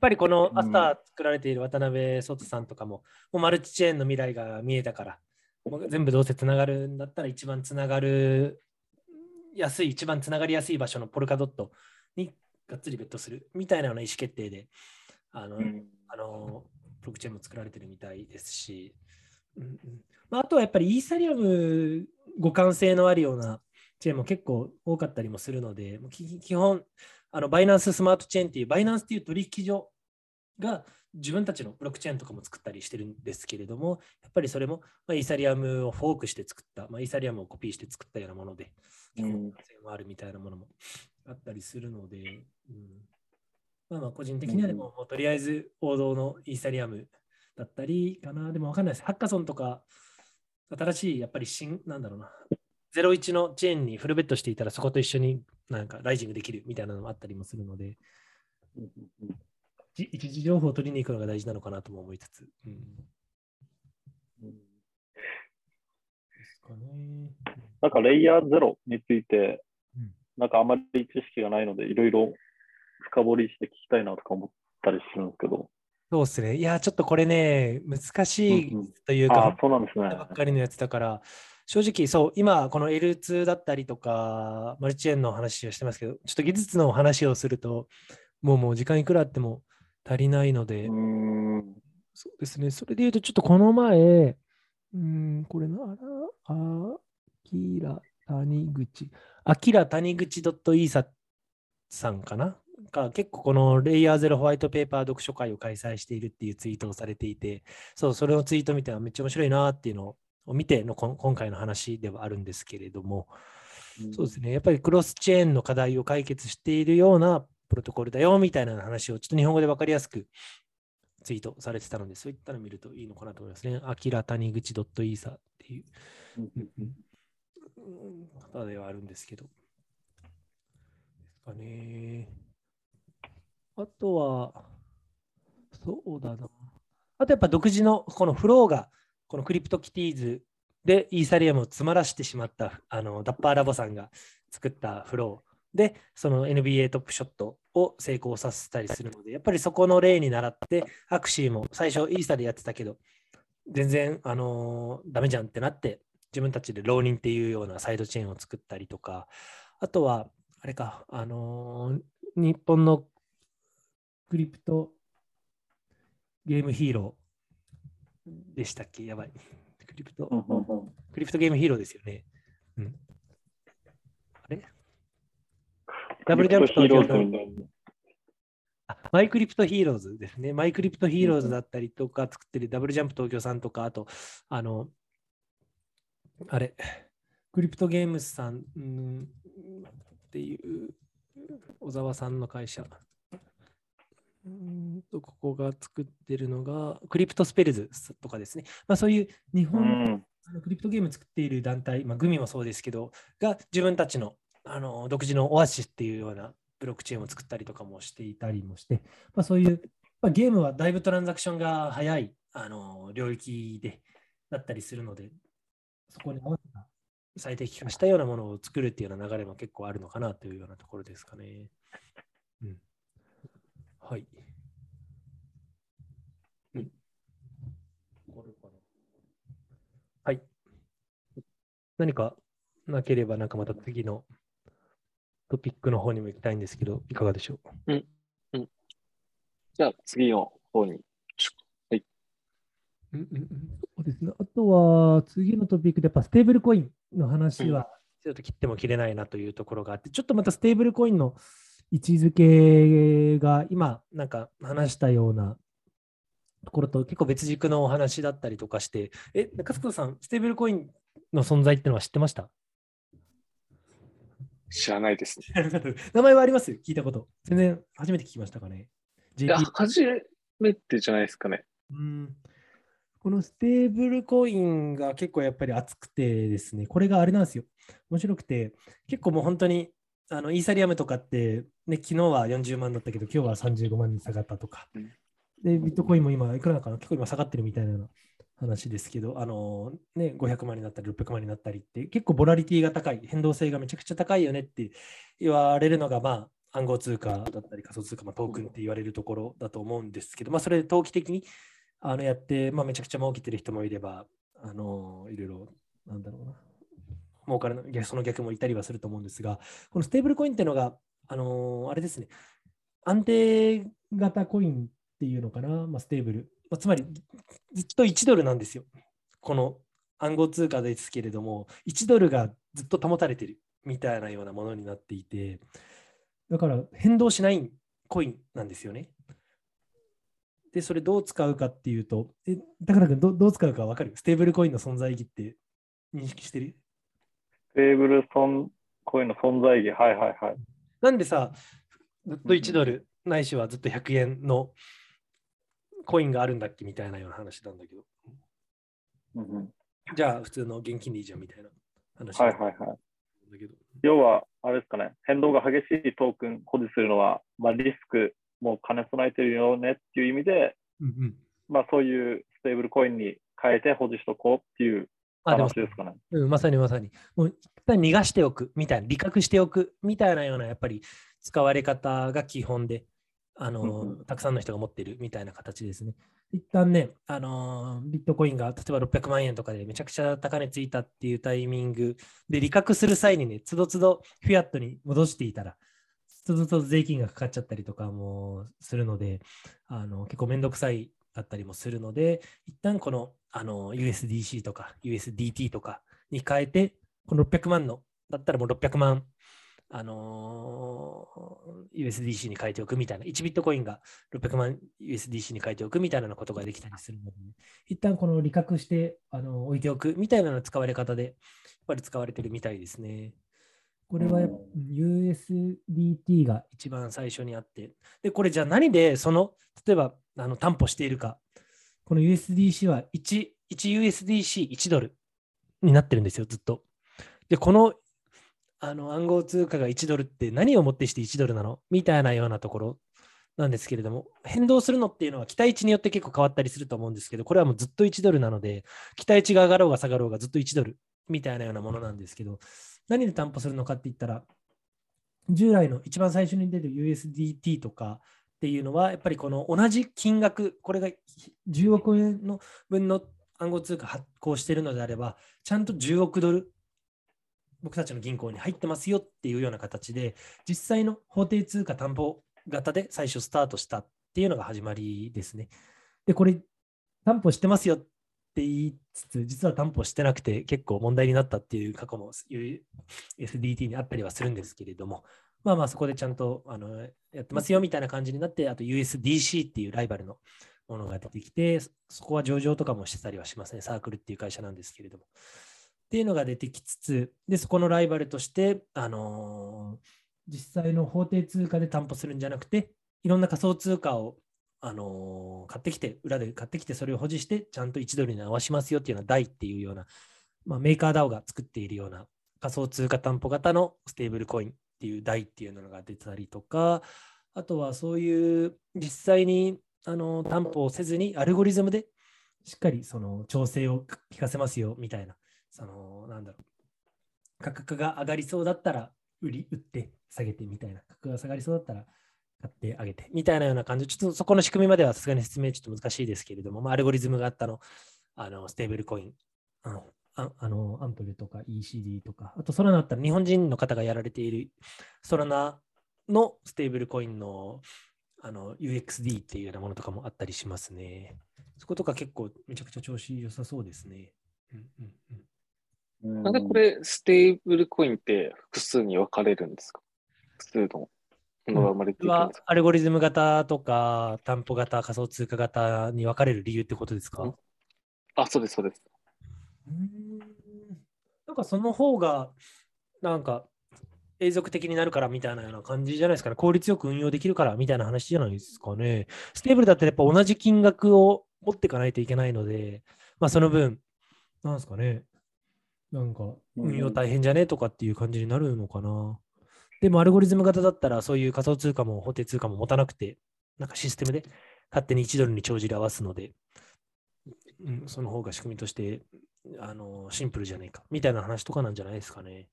ぱりこのうんアスター作られている渡辺聡さんとかも、もうマルチチェーンの未来が見えたから、もう全部どうせつながるんだったら一番つながる安い、一番つながりやすい場所のポルカドットにがっつりベットするみたいなような意思決定で、あの、うんあのブロックチェーンも作られてるみたいですし、うんうんまあ、あとはやっぱりイーサリアム互換性のあるようなチェーンも結構多かったりもするので、もうき基本、あのバイナンススマートチェーンっていう、バイナンスっていう取引所が自分たちのブロックチェーンとかも作ったりしてるんですけれども、やっぱりそれも、まあ、イーサリアムをフォークして作った、まあ、イーサリアムをコピーして作ったようなもので、基本うん性もあるみたいなものもあったりするので、うん。まあまあ個人的にはでも、もうとりあえず王道のイーサリアムだったりかな、でもわかんないです。ハッカソンとか、新しいやっぱり新、なんだろうな、01のチェーンにフルベットしていたら、そこと一緒になんかライジングできるみたいなのもあったりもするので、うんうんじ一時情報を取りに行くのが大事なのかなとも思いつつ。うん、うんですかね。なんかレイヤーゼロについてうん、なんかあまり知識がないので、いろいろ深掘りして聞きたいなとか思ったりするんですけど。そうですね。いや、ちょっとこれね、難しいうんうんというか、ああ、そうなんですね。ばっかりのやつだから、正直、そう、今、この L2 だったりとか、マルチチェーンの話をしてますけど、ちょっと技術の話をすると、もうもう時間いくらあっても足りないので。そうですね、それで言うと、ちょっとこの前、うん、これなら、あきら谷口、あきら谷口 .isa さんかなが結構このレイヤーゼロホワイトペーパー読書会を開催しているっていうツイートをされていて、そう、それのツイート見てめっちゃ面白いなっていうのを見てのこん今回の話ではあるんですけれども、そうですね、やっぱりクロスチェーンの課題を解決しているようなプロトコルだよみたいな話をちょっと日本語で分かりやすくツイートされてたので、そういったのを見るといいのかなと思いますね。あきら谷口 .isa っていう方ではあるんですけど。ですかね。あとは、そうだな。あとやっぱ独自のこのフローが、このクリプトキティーズでイーサリアムを詰まらしてしまったあのダッパーラボさんが作ったフローで、その NBA トップショットを成功させたりするので、やっぱりそこの例に倣って、アクシーも最初イーサでやってたけど、全然、あのダメじゃんってなって、自分たちで浪人っていうようなサイドチェーンを作ったりとか、あとは、あれか、あのー日本のクリプトゲームヒーローでしたっけ？やばい。クリプト、クリプトゲームヒーローですよね。うん。あれ？ダブルジャンプヒーローマイクリプトヒーローズですね。マイクリプトヒーローズだったりとか作ってるダブルジャンプ東京さんとか、あと、あの、あれ、クリプトゲームスさんうんっていう小沢さんの会社。うーんとここが作ってるのが、クリプトスペルズとかですね。まあ、そういう日本のクリプトゲーム作っている団体、まあ、グミもそうですけど、が自分たちのあの独自のオアシスっていうようなブロックチェーンを作ったりとかもしていたりもして、まあ、そういう、まあ、ゲームはだいぶトランザクションが早いあの領域でだったりするので、そこに合わせた最適化したようなものを作るっていうような流れも結構あるのかなというようなところですかね。うん、はい。うん。はい。何かなければ、なんかまた次のトピックの方にも行きたいんですけど、いかがでしょう？じゃあ次の方に。はい。うんうんうんそうですね。あとは、次のトピックで、やっぱステーブルコインの話は、ちょっと切っても切れないなというところがあって、ちょっとまたステーブルコインの位置づけが、今、なんか話したようなところと結構別軸のお話だったりとかして、え、中塚さん、ステーブルコインの存在ってのは知ってました？知らないですね。名前はあります？聞いたこと。全然初めて聞きましたかね？いや、JP 初めてじゃないですかね。うんこのステーブルコインが結構やっぱり熱くてですね、これがあれなんですよ。面白くて、結構もう本当にあのイーサリアムとかって、ね、昨日は40万だったけど、今日は35万に下がったとか。うん。で、ビットコインも今、いくらなのかな？結構今下がってるみたいな話ですけど、あのね、500万になったり600万になったりって、結構ボラリティが高い、変動性がめちゃくちゃ高いよねって言われるのが、まあ、暗号通貨だったり仮想通貨、まあ、トークンって言われるところだと思うんですけど、まあ、それで投機的にあのやって、まあ、めちゃくちゃ儲けてる人もいれば、あのいろいろ、なんだろうな、儲かるの逆その逆もいたりはすると思うんですが、このステーブルコインっていうのが、あのあれですね、安定型コインっていうのかな、まあ、ステーブル、まあ、つまりずっと1ドルなんですよ。この暗号通貨ですけれども、1ドルがずっと保たれてる。みたいなようなものになっていて、だから変動しないコインなんですよね。で、それどう使うかっていうと、え、高田君ど、どう使うか分かる？ステーブルコインの存在意義って認識してる？ステーブルコインの存在意義、はいはいはい。なんでさ、ずっと1ドル、ないしはずっと100円のコインがあるんだっけみたいなような話なんだけど、うんうんじゃあ普通の現金でいいじゃんみたいな話はいはいはい。なんだけど。要は、あれですかね、変動が激しいトークン保持するのは、まあ、リスクも兼ね備えてるよねっていう意味で、うんうんまあ、そういうステーブルコインに変えて保持しとこうっていう話ですかね。うん、まさにまさに。もう一旦逃がしておくみたいな、利確しておくみたいなようなやっぱり使われ方が基本で、あのたくさんの人が持ってるみたいな形ですね。一旦ね、あのービットコインが例えば600万円とかでめちゃくちゃ高値ついたっていうタイミングで利確する際にね、つどつどフィアットに戻していたら、つどつど税金がかかっちゃったりとかもするので、あの結構めんどくさいだったりもするので、一旦このあの USDC とか USDT とかに変えて、この600万の、だったらもう600万、あのー USDC に変えておくみたいな、1ビットコインが600万 USDC に変えておくみたいなことができたりするので、一旦この利確してあの置いておくみたいなの使われ方で、やっぱり使われてるみたいですね。これは USDT が一番最初にあって、で、これじゃあ何でその、例えばあの担保しているか、この USDC は 1, 1USDC1 ドルになってるんですよ、ずっと。で、このあの暗号通貨が1ドルって何をもってして1ドルなの？みたいなようなところなんですけれども、変動するのっていうのは期待値によって結構変わったりすると思うんですけど、これはもうずっと1ドルなので、期待値が上がろうが下がろうがずっと1ドルみたいなようなものなんですけど、何で担保するのかって言ったら、従来の一番最初に出る USDT とかっていうのは、やっぱりこの同じ金額、これが10億円の分の暗号通貨発行しているのであれば、ちゃんと10億ドル、僕たちの銀行に入ってますよっていうような形で、実際の法定通貨担保型で最初スタートしたっていうのが始まりですね。で、これ、担保してますよって言いつつ、実は担保してなくて結構問題になったっていう過去も SDT にあったりはするんですけれども、まあまあそこでちゃんとあのやってますよみたいな感じになって、あと USDC っていうライバルのものが出てきて、そこは上場とかもしてたりはしますね。サークルっていう会社なんですけれども。っていうのが出てきつつ、で、そこのライバルとして、あのー実際の法定通貨で担保するんじゃなくて、いろんな仮想通貨を、あのー買ってきて、裏で買ってきて、それを保持して、ちゃんと1ドルに合わしますよっていうような DAI っていうような、まあ、メーカー DAO が作っているような仮想通貨担保型のステーブルコインっていう DAI っていうのが出たりとか、あとはそういう実際にあの担保をせずにアルゴリズムでしっかりその調整を聞かせますよみたいな、そのなんだろう、価格が上がりそうだったら売り、売って下げてみたいな、価格が下がりそうだったら買ってあげてみたいなような感じ、ちょっとそこの仕組みまではさすがに説明ちょっと難しいですけれども、まあ、アルゴリズムがあったの、あのステーブルコイン、うんああのアンプルとか ECD とか、あとソラナだったら日本人の方がやられているソラナのステーブルコインのあの UXD っていうようなものとかもあったりしますね。そことか結構めちゃくちゃ調子良さそうですね。うんうんうん、なんでこれ、ステーブルコインって複数に分かれるんですか？複数のものが生まれていくんはですか、アルゴリズム型とか担保型、仮想通貨型に分かれる理由ってことですか、うんあ、そうです、そうです。うーんなんかその方が、なんか永続的になるからみたいなような感じじゃないですかね。効率よく運用できるからみたいな話じゃないですかね。ステーブルだったらやっぱ同じ金額を持っていかないといけないので、まあその分、なんですかね。なんか運用大変じゃね？とかっていう感じになるのかな。でもアルゴリズム型だったらそういう仮想通貨も法定通貨も持たなくて、なんかシステムで勝手に1ドルに帳尻合わすので、うん、その方が仕組みとしてあのシンプルじゃないかみたいな話とかなんじゃないですかね。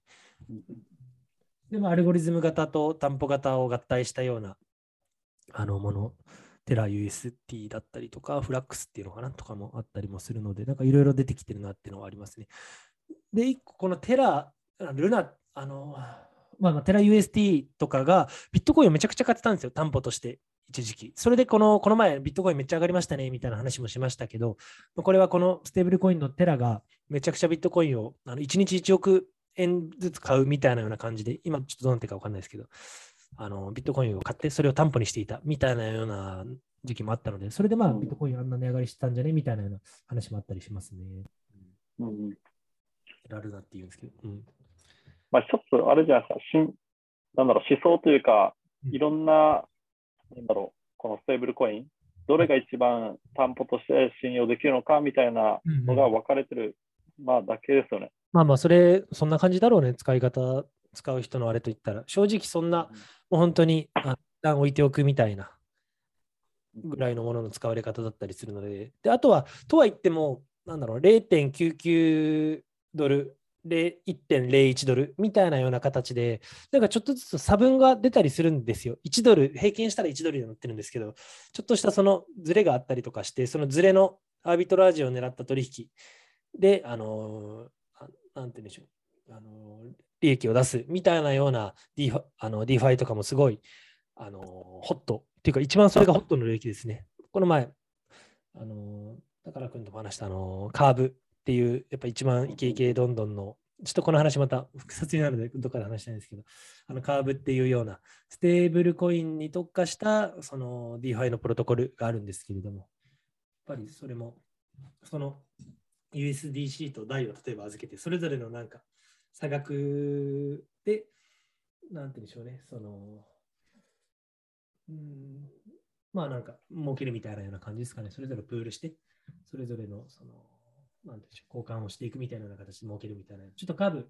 でもアルゴリズム型と担保型を合体したようなあのもの、テラ UST だったりとか、フラックスっていうのかなとかもあったりもするので、なんかいろいろ出てきてるなっていうのはありますね。で、一個このテラ、ルナ、あの、まあまあ、テラ UST とかがビットコインをめちゃくちゃ買ってたんですよ、担保として。一時期。それでこの、この前ビットコインめっちゃ上がりましたね、みたいな話もしましたけど、これはこのステーブルコインのテラがめちゃくちゃビットコインをあの1日1億円ずつ買うみたいなような感じで、今ちょっとどうなってるか分かんないですけど、あのビットコインを買ってそれを担保にしていたみたいなような時期もあったので、それでまあうんビットコインあんな値上がりしてたんじゃねみたいなような話もあったりしますね。うんうんラルナっていうんですけど。うん。まあ、一つ、あれじゃないですか、新なんだろう、思想というか、うん。いろんな、なんだろう、このステーブルコイン、どれが一番担保として信用できるのかみたいなのが分かれてる、まあ、だけですよね。まあまあ、それ、そんな感じだろうね、使い方、使う人のあれといったら。正直そんな、もう本当に、あ一旦置いておくみたいなぐらいのものの使われ方だったりするので、であとは、とは言っても、なんだろう、0.99ドル、1.01ドルみたいなような形で、なんかちょっとずつ差分が出たりするんですよ。1ドル、平均したら1ドルになってるんですけど、ちょっとしたそのズレがあったりとかして、そのズレのアービトラージを狙った取引で、あのーなんて言うんでしょう、あのー利益を出すみたいなような DeFi, あの DeFi とかもすごい、あのーホットっていうか、一番それがホットの領域ですね。この前、あのー、宝くんとも話した、あのーカーブっていう、やっぱ一番イケイケどんどんの、ちょっとこの話また複雑になるので、どっかで話したいんですけど、あのカーブっていうような、ステーブルコインに特化した、その DeFi のプロトコルがあるんですけれども、やっぱりそれも、その USDC と台を例えば預けて、それぞれのなんか差額で、なんて言うんでしょうね、その、うん、まあなんか儲けるみたいなような感じですかね。それぞれプールして、それぞれのその、なんでしょう、交換をしていくみたいな形で儲けるみたいな。ちょっとカーブ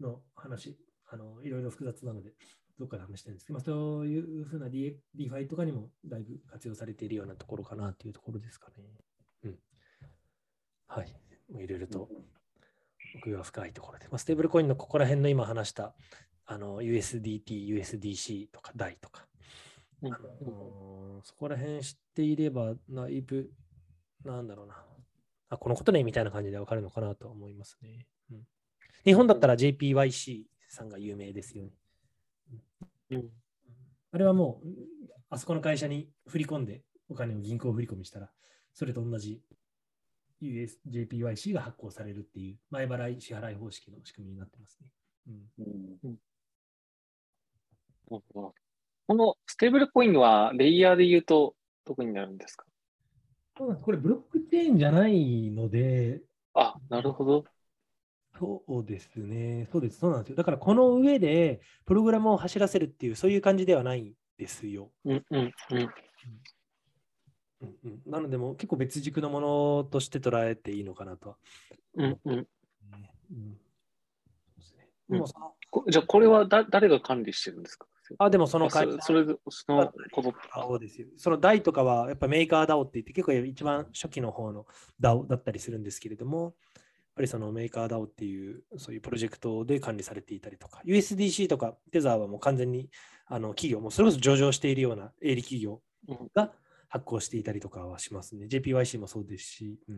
の話、あのいろいろ複雑なので、どっかで話したいんですけど、まあ、そういうふうな DeFi とかにもだいぶ活用されているようなところかなというところですかね。うん。はい。もういろいろと奥が深いところで、まあ、ステーブルコインのここら辺の今話したあの USDT、USDC とか DAI とか、うんあのそこら辺知っていれば、だいぶ、なんだろうな。あ、このことね、みたいな感じでわかるのかなと思いますね。うん、日本だったら JPYC さんが有名ですよね。うん。あれはもう、あそこの会社に振り込んで、お金を銀行振り込みしたら、それと同じ US JPYC が発行されるっていう前払い支払い方式の仕組みになってますね。うん。このステーブルコインはレイヤーで言うとどこになるんですか？これブロックチェーンじゃないので、あ、なるほど。そうですね。そうです。そうなんですよ。だからこの上でプログラムを走らせるっていう、そういう感じではないんですよ。うんうんうん。うんうん、なので、もう結構別軸のものとして捉えていいのかなとは。うんうん、ねうんそうですねうんじゃあ、これはだ誰が管理してるんですか？あ、でもそのあ会社そそれそのことそうですよ。その DAO とかはやっぱメーカー DAO って言って結構一番初期の方の DAO だったりするんですけれども、やっぱりそのメーカー DAO っていうそういうプロジェクトで管理されていたりとか、USDC とかテザーはもう完全にあの企業、もうそれこそ上場しているような営利企業うんが発行していたりとかはしますね。JPYC もそうですし、うん、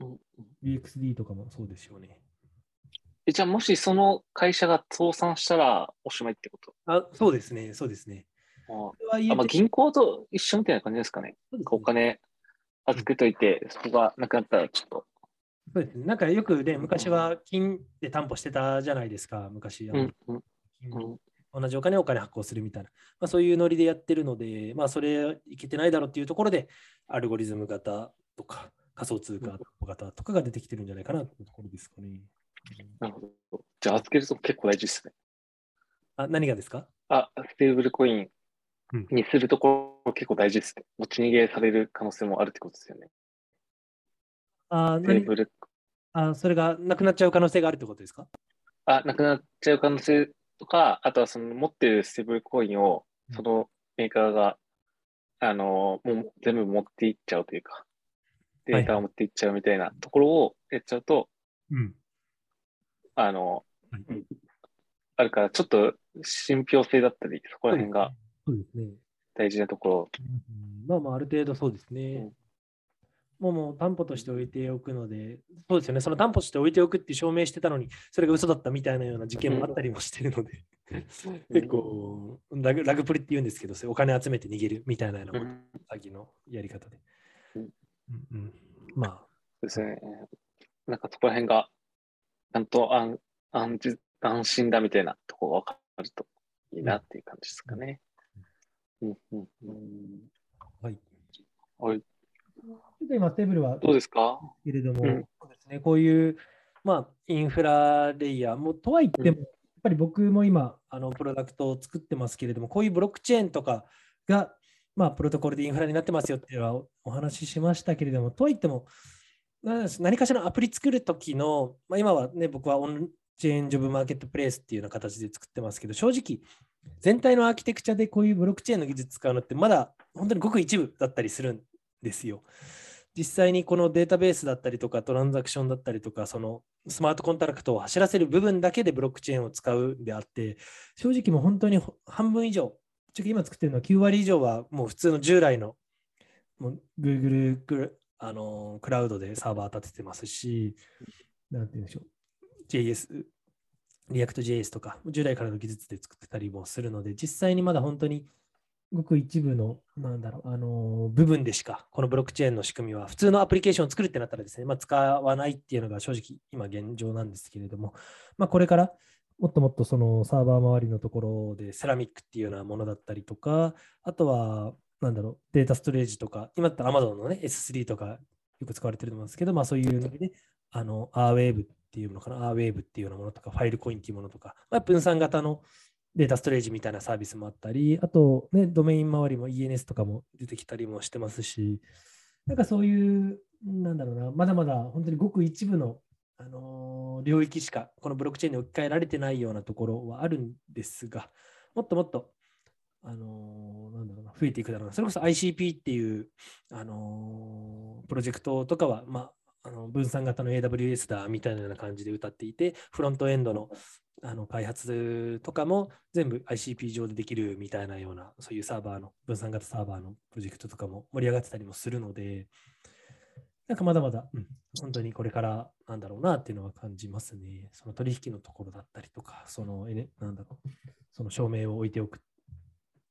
うんうん UXD とかもそうですよね。えじゃあ、もしその会社が倒産したらおしまいってこと？あそうですね、そうですね。あまあ、銀行と一緒みたいな感じですかね。ねお金預けといて、そこがなくなったらちょっと。そうですね。なんかよくね、昔は金で担保してたじゃないですか、昔。あのうんうん金うん同じお金をお金発行するみたいな、まあ、そういうノリでやってるので、まあ、それいけてないだろうっていうところで、アルゴリズム型とか仮想通貨型とかが出てきてるんじゃないかなというところですかね。なるほど。じゃあ、預けると結構大事ですね。あ何がですか？あ、ステーブルコインうんにするところ結構大事ですね。持ち逃げされる可能性もあるってことですよね。あ何？ステーブル、あそれがなくなっちゃう可能性があるってことですか？あ、なくなっちゃう可能性とか、あとはその持ってるステーブルコインをうんそのメーカーが、あの、もう全部持っていっちゃうというか、データを持っていっちゃうみたいなところをやっちゃうと、うん。あの、はい。あるから、ちょっと信憑性だったり、そこら辺が。大事なところ。うん。まあまあ、ある程度そうですね。もうもう担保として置いておくので、そうですよね、その担保として置いておくって証明してたのに、それが嘘だったみたいなような事件もあったりもしてるので、結構ラグ、ラグプリって言うんですけど、お金集めて逃げるみたいなようなうん。詐欺のやり方で。うん。うんうん、まあ、ですね。なんかそこら辺が、ちゃんと安安心安心だみたいなところが分かるといいなっていう感じですかね。うんうんうん。はい。はい。ちょっと今、ステーブルはどうですか？けれども、うんそうですね、こういう、まあ、インフラレイヤーも、とはいっても、やっぱり僕も今、あのプロダクトを作ってますけれども、こういうブロックチェーンとかが、まあ、プロトコルでインフラになってますよっていうのはおお話ししましたけれども、とはいっても、な何かしらのアプリ作るときの、まあ、今はね、僕はオンチェーンジョブマーケットプレイスっていうような形で作ってますけど、正直、全体のアーキテクチャでこういうブロックチェーンの技術使うのって、まだ本当にごく一部だったりするんですよ。実際にこのデータベースだったりとかトランザクションだったりとかそのスマートコントラクトを走らせる部分だけでブロックチェーンを使うんであって正直もう本当に半分以上今作ってるのは9割以上はもう普通の従来のもう Google あのクラウドでサーバー立ててますしなんて言うんでしょう。JS React JS とか従来からの技術で作ってたりもするので実際にまだ本当にごく一部の、なんだろう、あの部分でしか、このブロックチェーンの仕組みは、普通のアプリケーションを作るってなったらですね、まあ、使わないっていうのが正直今現状なんですけれども、まあ、これからもっともっとそのサーバー周りのところでセラミックっていうようなものだったりとか、あとは、なんだろう、データストレージとか、今だったら Amazon のね、S3 とかよく使われてると思うんですけど、まあそういうので、あの、Airwave っていうのかな、Airwave っていうようなものとか、ファイルコインっていうものとか、まあ、分散型のデータストレージみたいなサービスもあったり、あと、ね、ドメイン周りも ENS とかも出てきたりもしてますし、なんかそういう、なんだろうな、まだまだ本当にごく一部の、あのー領域しか、このブロックチェーンに置き換えられてないようなところはあるんですが、もっともっと、あのーなんだろうな、増えていくだろうな。それこそ ICP っていう、あのープロジェクトとかは、まあ、あの分散型の AWS だみたいな感じで歌っていて、フロントエンドのあの開発とかも全部 ICP 上でできるみたいなような、そういうサーバーの、分散型サーバーのプロジェクトとかも盛り上がってたりもするので、なんかまだまだ、うん、本当にこれからなんだろうなっていうのは感じますね。その取引のところだったりとか、その、えね、なんだろう、その証明を置いておく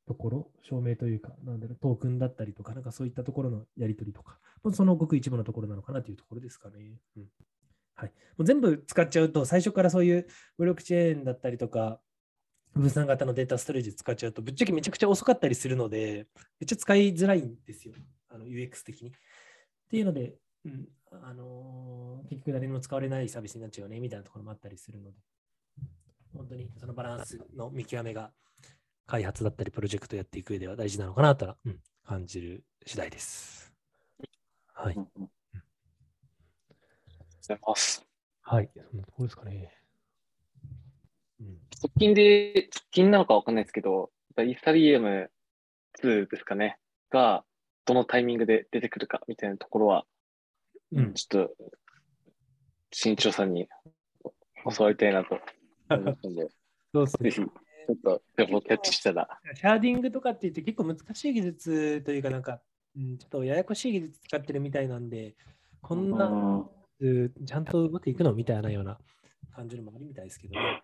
ところ、証明というか、なんだろう、トークンだったりとか、なんかそういったところのやり取りとか、そのごく一部のところなのかなというところですかね。うんはい、もう全部使っちゃうと、最初からそういうブロックチェーンだったりとか、分散型のデータストレージ使っちゃうと、ぶっちゃけめちゃくちゃ遅かったりするので、めっちゃ使いづらいんですよ、あの UX 的に。っていうので、うんあのー結局誰にも使われないサービスになっちゃうよねみたいなところもあったりするので、本当にそのバランスの見極めが開発だったりプロジェクトやっていく上では大事なのかなとは、うん感じる次第です。はい。ありがとうございます。はい。そんなところですかね。うん、直近で、直近なのかわかんないですけど、イーサリアム2ですかね、が、どのタイミングで出てくるかみたいなところは、うんちょっと、新潮さんに教わりたいなと思いますので、そうですぜひ、ちょっと情報キャッチしたら、シャーディングとかって言って結構難しい技術というかなんか、うん、ちょっとややこしい技術使ってるみたいなんで、こんな、うんちゃんとうまくいくのみたいなような感じるのもあるみたいですけどね。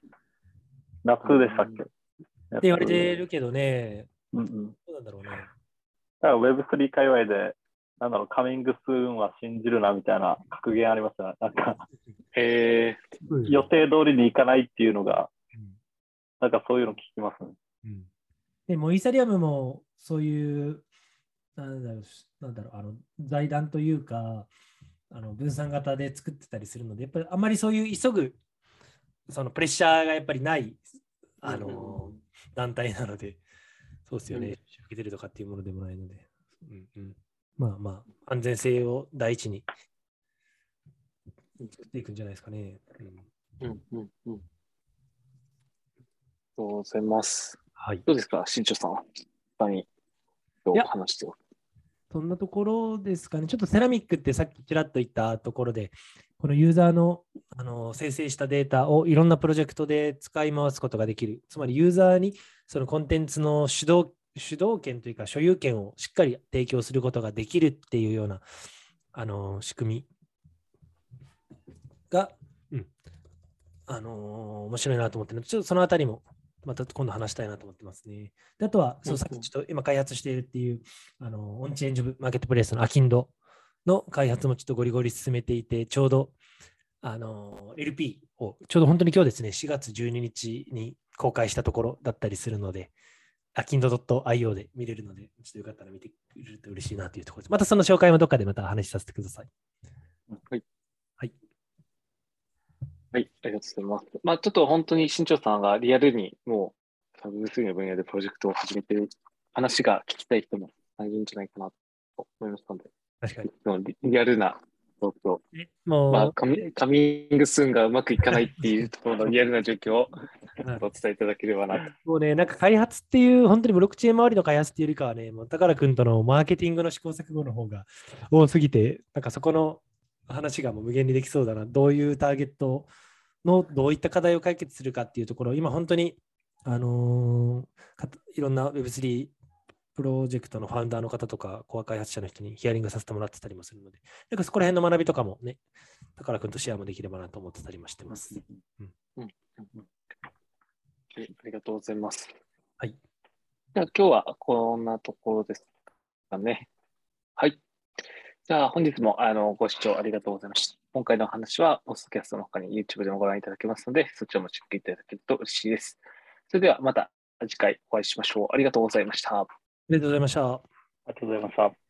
夏でしたっけ、って言われてるけどね、うんうん。どうなんだろうね。だから Web3 界隈で、なんだろう、カミングスーンは信じるなみたいな格言ありますよね。なんか、え予定通りにいかないっていうのが、うんなんかそういうの聞きますね。うん。でもイーサリアムもそういう、なんだろう、なんだろうあの財団というか、あの分散型で作ってたりするので、やっぱりあまりそういう急ぐそのプレッシャーがやっぱりないあの、団体なので、そうですよね、うん。受けてるとかっていうものでもないので、うんうん、まあまあ、安全性を第一に作っていくんじゃないですかね。うん。ー、うんうんうん。とうございます。はい。どうですか、新庄さんは。他に今いや日話しておそんなところですかね。ちょっとセラミックってさっきちらっと言ったところで、このユーザーのあの生成したデータをいろんなプロジェクトで使い回すことができる。つまりユーザーにそのコンテンツの主導主導権というか所有権をしっかり提供することができるっていうようなあの仕組みが、うんあの面白いなと思ってるので、ちょっとそのあたりもまた今度話したいなと思ってますね。であとは、そううんさっきちょっと今開発しているっていう、あのオンチェンジブマーケットプレイスのアキンドの開発もちょっとゴリゴリ進めていて、ちょうどあの LP をちょうど本当に今日ですね、4月12日に公開したところだったりするので、アキンド .io で見れるので、ちょっとよかったら見てくれると嬉しいなというところです。またその紹介もどっかでまた話しさせてください。はい。はい、ありがとうございます。まあ、ちょっと本当に新庄さんがリアルにもう、サブ Web3 の分野でプロジェクトを始めてる話が聞きたい人もいるんじゃないかなと思いましたので、確かに。リリアルな状況、もう、まあカミ、カミングスーンがうまくいかないっていうところのリアルな状況をはいお伝えいただければなと。もうね、なんか開発っていう、本当にブロックチェーン周りの開発っていうよりかはね、もう高良君とのマーケティングの試行錯誤の方が多すぎて、なんかそこの話がもう無限にできそうだな。どういうターゲットのどういった課題を解決するかっていうところ、今本当に、あのいろんな Web3 プロジェクトのファウンダーの方とか、コア開発者の人にヒアリングさせてもらってたりもするので、なんかそこら辺の学びとかもね、高良君とシェアもできればなと思ってたりもしてます。うんうんうんはいありがとうございます。はい。じゃあ今日はこんなところですかね。はい。じゃあ本日もあのご視聴ありがとうございました。今回の話は、ポストキャストの他に YouTube でもご覧いただけますので、そちらもチェックいただけると嬉しいです。それではまた次回お会いしましょう。ありがとうございました。ありがとうございました。ありがとうございました。